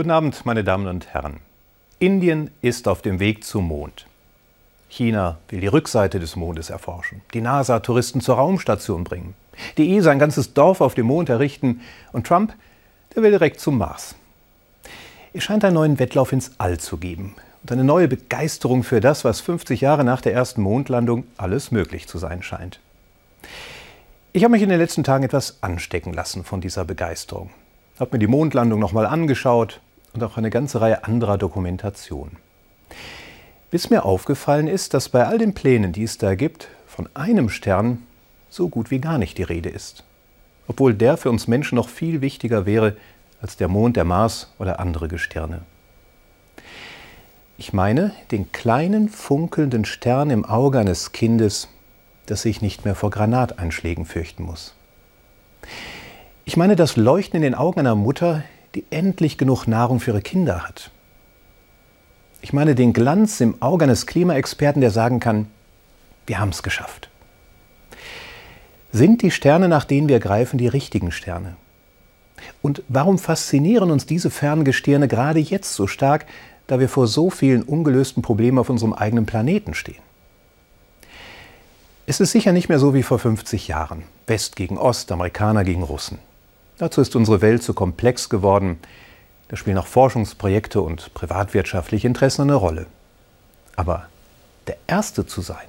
Guten Abend, meine Damen und Herren. Indien ist auf dem Weg zum Mond. China will die Rückseite des Mondes erforschen, die NASA Touristen zur Raumstation bringen, die ESA ein ganzes Dorf auf dem Mond errichten und Trump, der will direkt zum Mars. Es scheint einen neuen Wettlauf ins All zu geben und eine neue Begeisterung für das, was 50 Jahre nach der ersten Mondlandung alles möglich zu sein scheint. Ich habe mich in den letzten Tagen etwas anstecken lassen von dieser Begeisterung. Habe mir die Mondlandung nochmal angeschaut und auch eine ganze Reihe anderer Dokumentationen. Bis mir aufgefallen ist, dass bei all den Plänen, die es da gibt, von einem Stern so gut wie gar nicht die Rede ist. Obwohl der für uns Menschen noch viel wichtiger wäre als der Mond, der Mars oder andere Gestirne. Ich meine den kleinen funkelnden Stern im Auge eines Kindes, das sich nicht mehr vor Granateinschlägen fürchten muss. Ich meine das Leuchten in den Augen einer Mutter, die endlich genug Nahrung für ihre Kinder hat. Ich meine den Glanz im Auge eines Klimaexperten, der sagen kann, wir haben es geschafft. Sind die Sterne, nach denen wir greifen, die richtigen Sterne? Und warum faszinieren uns diese fernen Gestirne gerade jetzt so stark, da wir vor so vielen ungelösten Problemen auf unserem eigenen Planeten stehen? Es ist sicher nicht mehr so wie vor 50 Jahren. West gegen Ost, Amerikaner gegen Russen. Dazu ist unsere Welt zu komplex geworden. Da spielen auch Forschungsprojekte und privatwirtschaftliche Interessen eine Rolle. Aber der Erste zu sein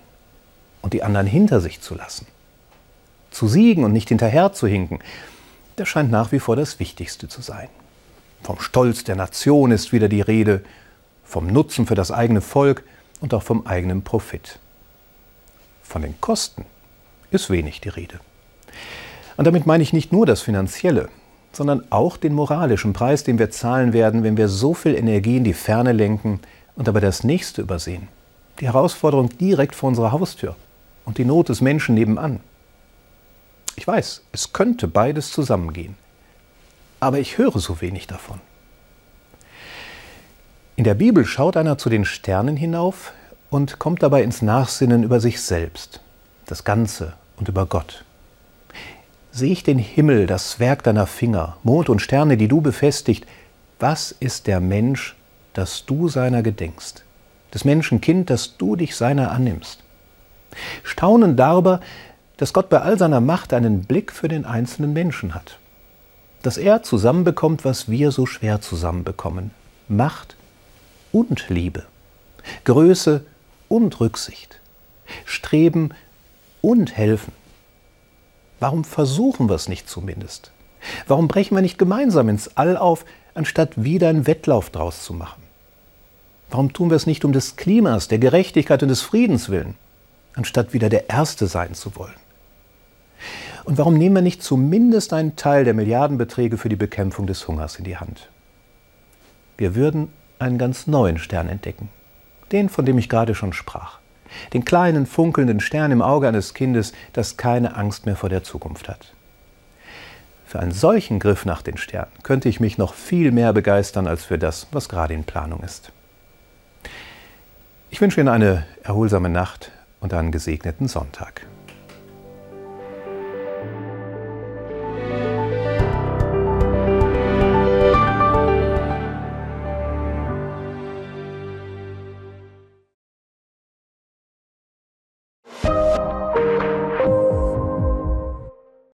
und die anderen hinter sich zu lassen, zu siegen und nicht hinterher zu hinken, das scheint nach wie vor das Wichtigste zu sein. Vom Stolz der Nation ist wieder die Rede, vom Nutzen für das eigene Volk und auch vom eigenen Profit. Von den Kosten ist wenig die Rede. Und damit meine ich nicht nur das Finanzielle, sondern auch den moralischen Preis, den wir zahlen werden, wenn wir so viel Energie in die Ferne lenken und dabei das Nächste übersehen. Die Herausforderung direkt vor unserer Haustür und die Not des Menschen nebenan. Ich weiß, es könnte beides zusammengehen. Aber ich höre so wenig davon. In der Bibel schaut einer zu den Sternen hinauf, und kommt dabei ins Nachsinnen über sich selbst, das Ganze und über Gott. Sehe ich den Himmel, das Werk deiner Finger, Mond und Sterne, die du befestigt, was ist der Mensch, dass du seiner gedenkst, des Menschen Kind, dass du dich seiner annimmst? Staunen darüber, dass Gott bei all seiner Macht einen Blick für den einzelnen Menschen hat. Dass er zusammenbekommt, was wir so schwer zusammenbekommen. Macht und Liebe. Größe und Rücksicht, streben und helfen. Warum versuchen wir es nicht zumindest? Warum brechen wir nicht gemeinsam ins All auf, anstatt wieder einen Wettlauf draus zu machen? Warum tun wir es nicht um des Klimas, der Gerechtigkeit und des Friedens willen, anstatt wieder der Erste sein zu wollen? Und warum nehmen wir nicht zumindest einen Teil der Milliardenbeträge für die Bekämpfung des Hungers in die Hand? Wir würden einen ganz neuen Stern entdecken den, von dem ich gerade schon sprach. Den kleinen, funkelnden Stern im Auge eines Kindes, das keine Angst mehr vor der Zukunft hat. Für einen solchen Griff nach den Sternen könnte ich mich noch viel mehr begeistern als für das, was gerade in Planung ist. Ich wünsche Ihnen eine erholsame Nacht und einen gesegneten Sonntag.